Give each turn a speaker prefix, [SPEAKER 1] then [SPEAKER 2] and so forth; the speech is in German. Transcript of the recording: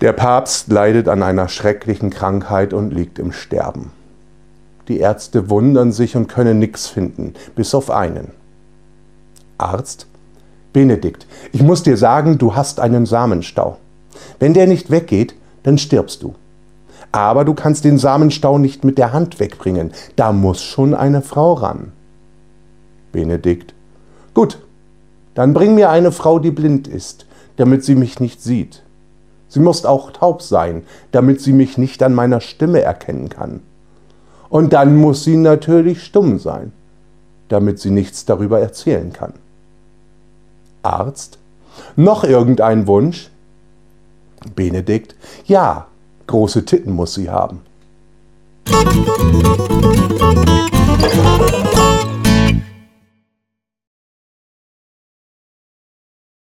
[SPEAKER 1] Der Papst leidet an einer schrecklichen Krankheit und liegt im Sterben. Die Ärzte wundern sich und können nichts finden, bis auf einen. Arzt? Benedikt, ich muss dir sagen, du hast einen Samenstau. Wenn der nicht weggeht, dann stirbst du. Aber du kannst den Samenstau nicht mit der Hand wegbringen. Da muss schon eine Frau ran. Benedikt. Gut, dann bring mir eine Frau, die blind ist, damit sie mich nicht sieht. Sie muss auch taub sein, damit sie mich nicht an meiner Stimme erkennen kann. Und dann muss sie natürlich stumm sein, damit sie nichts darüber erzählen kann. Arzt? Noch irgendein Wunsch? Benedikt? Ja, große Titten muss sie haben.